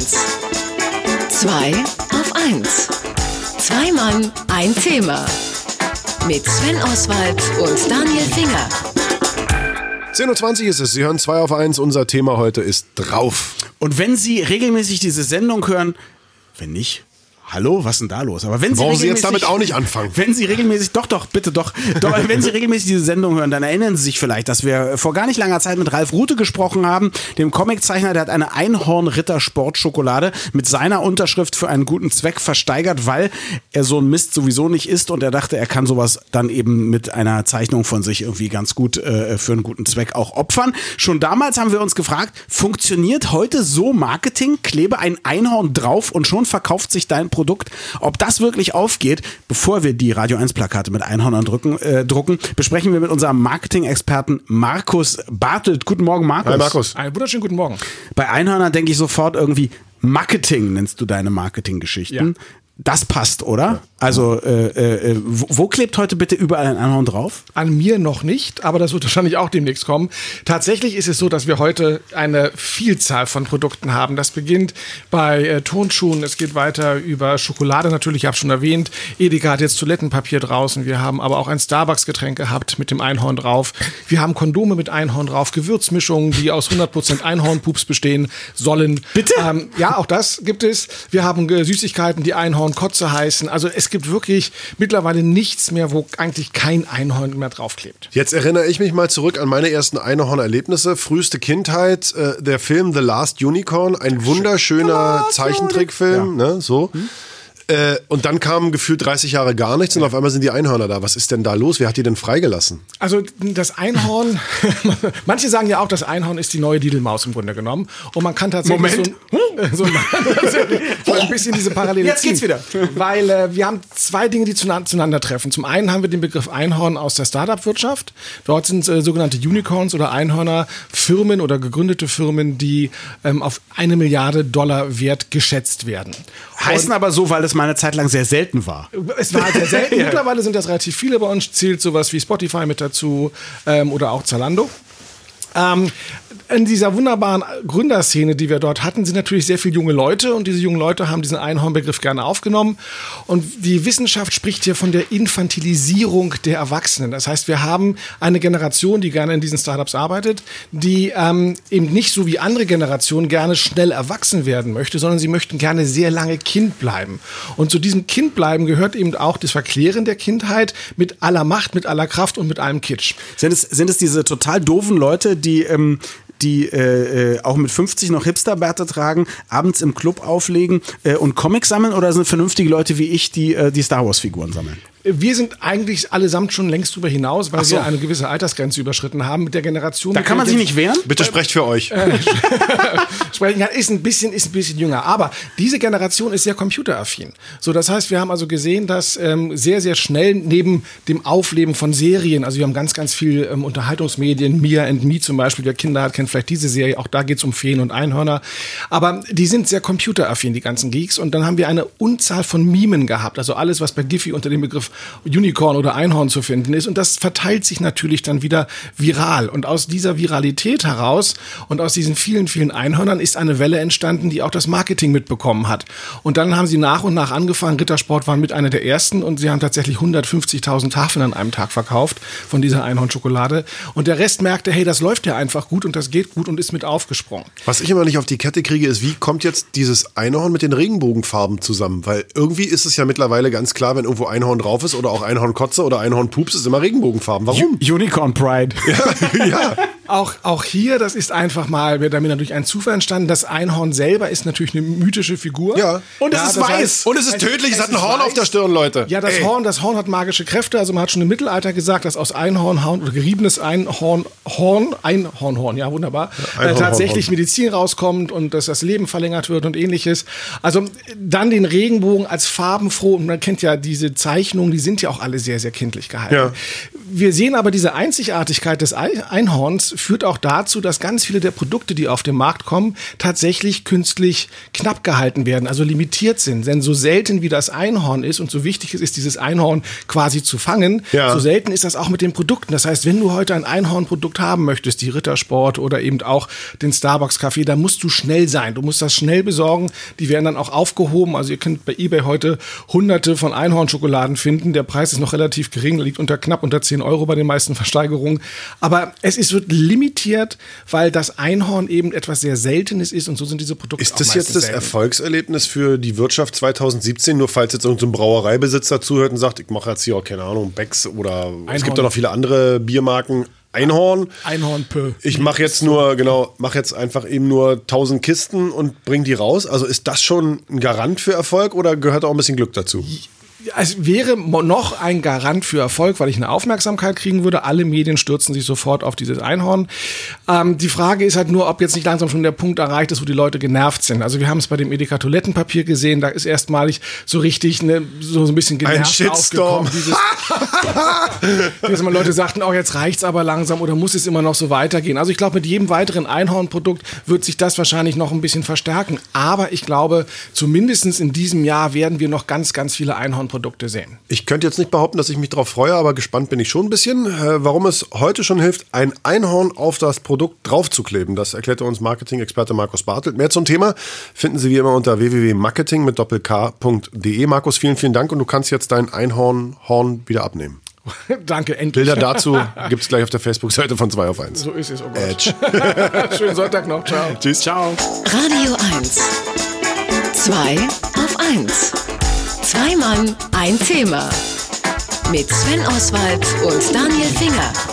1. 2 auf 1. Zwei Mann, ein Thema. Mit Sven Oswald und Daniel Finger. 10.20 Uhr ist es. Sie hören 2 auf 1. Unser Thema heute ist drauf. Und wenn Sie regelmäßig diese Sendung hören, wenn nicht, Hallo, was ist denn da los? Aber wenn Sie Brauchen Sie jetzt damit auch nicht anfangen. Wenn Sie regelmäßig, doch, doch, bitte doch, doch wenn Sie regelmäßig diese Sendung hören, dann erinnern Sie sich vielleicht, dass wir vor gar nicht langer Zeit mit Ralf Rute gesprochen haben, dem Comiczeichner, der hat eine Einhorn-Ritter-Sportschokolade mit seiner Unterschrift für einen guten Zweck versteigert, weil er so ein Mist sowieso nicht isst und er dachte, er kann sowas dann eben mit einer Zeichnung von sich irgendwie ganz gut äh, für einen guten Zweck auch opfern. Schon damals haben wir uns gefragt, funktioniert heute so Marketing? Klebe ein Einhorn drauf und schon verkauft sich dein Produkt. Ob das wirklich aufgeht, bevor wir die Radio 1 Plakate mit Einhörnern drücken, äh, drucken, besprechen wir mit unserem Marketing-Experten Markus Bartelt. Guten Morgen, Markus. Hi Markus. Einen wunderschönen guten Morgen. Bei Einhörnern denke ich sofort irgendwie Marketing, nennst du deine Marketinggeschichten. Ja. Das passt, oder? Also, äh, äh, wo, wo klebt heute bitte überall ein Einhorn drauf? An mir noch nicht, aber das wird wahrscheinlich auch demnächst kommen. Tatsächlich ist es so, dass wir heute eine Vielzahl von Produkten haben. Das beginnt bei äh, Turnschuhen, es geht weiter über Schokolade natürlich, ich habe schon erwähnt. Edeka hat jetzt Toilettenpapier draußen. Wir haben aber auch ein Starbucks-Getränk gehabt mit dem Einhorn drauf. Wir haben Kondome mit Einhorn drauf, Gewürzmischungen, die aus 100% Einhornpups bestehen sollen. Bitte? Ähm, ja, auch das gibt es. Wir haben äh, Süßigkeiten, die Einhornkotze heißen. Also es gibt wirklich mittlerweile nichts mehr, wo eigentlich kein Einhorn mehr draufklebt. Jetzt erinnere ich mich mal zurück an meine ersten Einhorn-Erlebnisse. Früheste Kindheit, äh, der Film The Last Unicorn, ein wunderschöner Zeichentrickfilm, ne, so. Äh, und dann kamen gefühlt 30 Jahre gar nichts und auf einmal sind die Einhörner da. Was ist denn da los? Wer hat die denn freigelassen? Also das Einhorn, manche sagen ja auch, das Einhorn ist die neue Didelmaus im Grunde genommen. Und man kann tatsächlich Moment. so, ein- so, so ein bisschen diese Parallele Jetzt geht's ziehen. wieder. Weil äh, wir haben zwei Dinge, die zueinander treffen. Zum einen haben wir den Begriff Einhorn aus der Startup-Wirtschaft. Dort sind äh, sogenannte Unicorns oder Einhörner Firmen oder gegründete Firmen, die ähm, auf eine Milliarde Dollar wert geschätzt werden. Heißen aber so, weil es mal eine Zeit lang sehr selten war. Es war sehr selten. Mittlerweile sind das relativ viele bei uns. Zählt sowas wie Spotify mit dazu ähm, oder auch Zalando. Ähm, in dieser wunderbaren Gründerszene, die wir dort hatten, sind natürlich sehr viele junge Leute und diese jungen Leute haben diesen Einhornbegriff gerne aufgenommen. Und die Wissenschaft spricht hier von der Infantilisierung der Erwachsenen. Das heißt, wir haben eine Generation, die gerne in diesen Startups arbeitet, die ähm, eben nicht so wie andere Generationen gerne schnell erwachsen werden möchte, sondern sie möchten gerne sehr lange Kind bleiben. Und zu diesem Kind bleiben gehört eben auch das Verklären der Kindheit mit aller Macht, mit aller Kraft und mit allem Kitsch. Sind es, sind es diese total doofen Leute, die, ähm, die äh, äh, auch mit 50 noch Hipsterbärte tragen, abends im Club auflegen äh, und Comics sammeln oder sind vernünftige Leute wie ich, die äh, die Star Wars-Figuren sammeln? Wir sind eigentlich allesamt schon längst drüber hinaus, weil so. wir eine gewisse Altersgrenze überschritten haben mit der Generation. Da kann man sich nicht wehren? Bitte sprecht für euch. sprechen kann, ist ein bisschen, ist ein bisschen jünger. Aber diese Generation ist sehr computeraffin. So, das heißt, wir haben also gesehen, dass ähm, sehr, sehr schnell neben dem Aufleben von Serien, also wir haben ganz, ganz viel ähm, Unterhaltungsmedien, Mia and Me zum Beispiel, wer Kinder hat, kennt vielleicht diese Serie, auch da geht's um Feen und Einhörner. Aber die sind sehr computeraffin, die ganzen Geeks. Und dann haben wir eine Unzahl von Mimen gehabt, also alles, was bei Giphy unter dem Begriff Unicorn oder Einhorn zu finden ist. Und das verteilt sich natürlich dann wieder viral. Und aus dieser Viralität heraus und aus diesen vielen, vielen Einhörnern ist eine Welle entstanden, die auch das Marketing mitbekommen hat. Und dann haben sie nach und nach angefangen. Rittersport waren mit einer der ersten und sie haben tatsächlich 150.000 Tafeln an einem Tag verkauft von dieser Einhornschokolade. Und der Rest merkte, hey, das läuft ja einfach gut und das geht gut und ist mit aufgesprungen. Was ich immer nicht auf die Kette kriege, ist, wie kommt jetzt dieses Einhorn mit den Regenbogenfarben zusammen? Weil irgendwie ist es ja mittlerweile ganz klar, wenn irgendwo Einhorn drauf ist oder auch Einhornkotze oder Einhornpups, ist immer Regenbogenfarben. Warum? Unicorn Pride. ja. Auch, auch hier, das ist einfach mal damit natürlich ein Zufall entstanden. Das Einhorn selber ist natürlich eine mythische Figur. Ja. Und es ist das weiß. Und es ist tödlich, es, hat ein ist Horn weiß. auf der Stirn, Leute. Ja, das Ey. Horn, das Horn hat magische Kräfte. Also man hat schon im Mittelalter gesagt, dass aus Einhornhauen oder geriebenes Einhorn, Horn, Einhornhorn, ja wunderbar, äh, Einhornhorn. tatsächlich Medizin rauskommt und dass das Leben verlängert wird und ähnliches. Also dann den Regenbogen als farbenfroh und man kennt ja diese Zeichnungen, die sind ja auch alle sehr, sehr kindlich gehalten. Ja. Wir sehen aber diese Einzigartigkeit des Ei- Einhorns führt auch dazu, dass ganz viele der Produkte, die auf den Markt kommen, tatsächlich künstlich knapp gehalten werden, also limitiert sind. Denn so selten wie das Einhorn ist und so wichtig es ist, dieses Einhorn quasi zu fangen, Ja. so selten ist das auch mit den Produkten. Das heißt, wenn du heute ein Einhornprodukt haben möchtest, die Rittersport oder eben auch den Starbucks-Kaffee, da musst du schnell sein. Du musst das schnell besorgen. Die werden dann auch aufgehoben. Also ihr könnt bei eBay heute hunderte von Einhornschokoladen finden. Der Preis ist noch relativ gering, liegt unter knapp unter 10 Euro bei den meisten Versteigerungen. Aber es ist, wird limitiert, weil das Einhorn eben etwas sehr Seltenes ist und so sind diese Produkte Ist das jetzt das selten. Erfolgserlebnis für die Wirtschaft 2017? Nur falls jetzt irgendein Brauereibesitzer zuhört und sagt, ich mache jetzt hier auch keine Ahnung, Becks oder es gibt ja noch viele andere Biermarken. Einhorn. Einhornpö. Ich mache jetzt nur, genau, mache jetzt einfach eben nur 1000 Kisten und bring die raus. Also ist das schon ein Garant für Erfolg oder gehört auch ein bisschen Glück dazu? Es wäre mo- noch ein Garant für Erfolg, weil ich eine Aufmerksamkeit kriegen würde. Alle Medien stürzen sich sofort auf dieses Einhorn. Ähm, die Frage ist halt nur, ob jetzt nicht langsam schon der Punkt erreicht ist, wo die Leute genervt sind. Also wir haben es bei dem Edeka Toilettenpapier gesehen, da ist erstmalig so richtig ne, so, so ein bisschen genervt Shitstorm. aufgekommen. Dieses, mal Leute sagten, oh, jetzt reicht's aber langsam oder muss es immer noch so weitergehen. Also ich glaube, mit jedem weiteren Einhornprodukt wird sich das wahrscheinlich noch ein bisschen verstärken. Aber ich glaube, zumindest in diesem Jahr werden wir noch ganz, ganz viele Einhornprodukte sehen. Ich könnte jetzt nicht behaupten, dass ich mich darauf freue, aber gespannt bin ich schon ein bisschen. Äh, warum es heute schon hilft, ein Einhorn auf das Produkt draufzukleben, das erklärte uns Marketing-Experte Markus Bartelt. Mehr zum Thema finden Sie wie immer unter www.marketing mit doppelk.de. Markus, vielen, vielen Dank und du kannst jetzt dein Einhornhorn wieder abnehmen. Danke, endlich. Bilder dazu gibt es gleich auf der Facebook-Seite von 2 auf 1. So ist es, oh Gott. Edge. Schönen Sonntag noch, ciao. Tschüss. Ciao. Radio 1. Zwei auf 1. Zwei Mann, ein Thema. Mit Sven Oswald und Daniel Finger.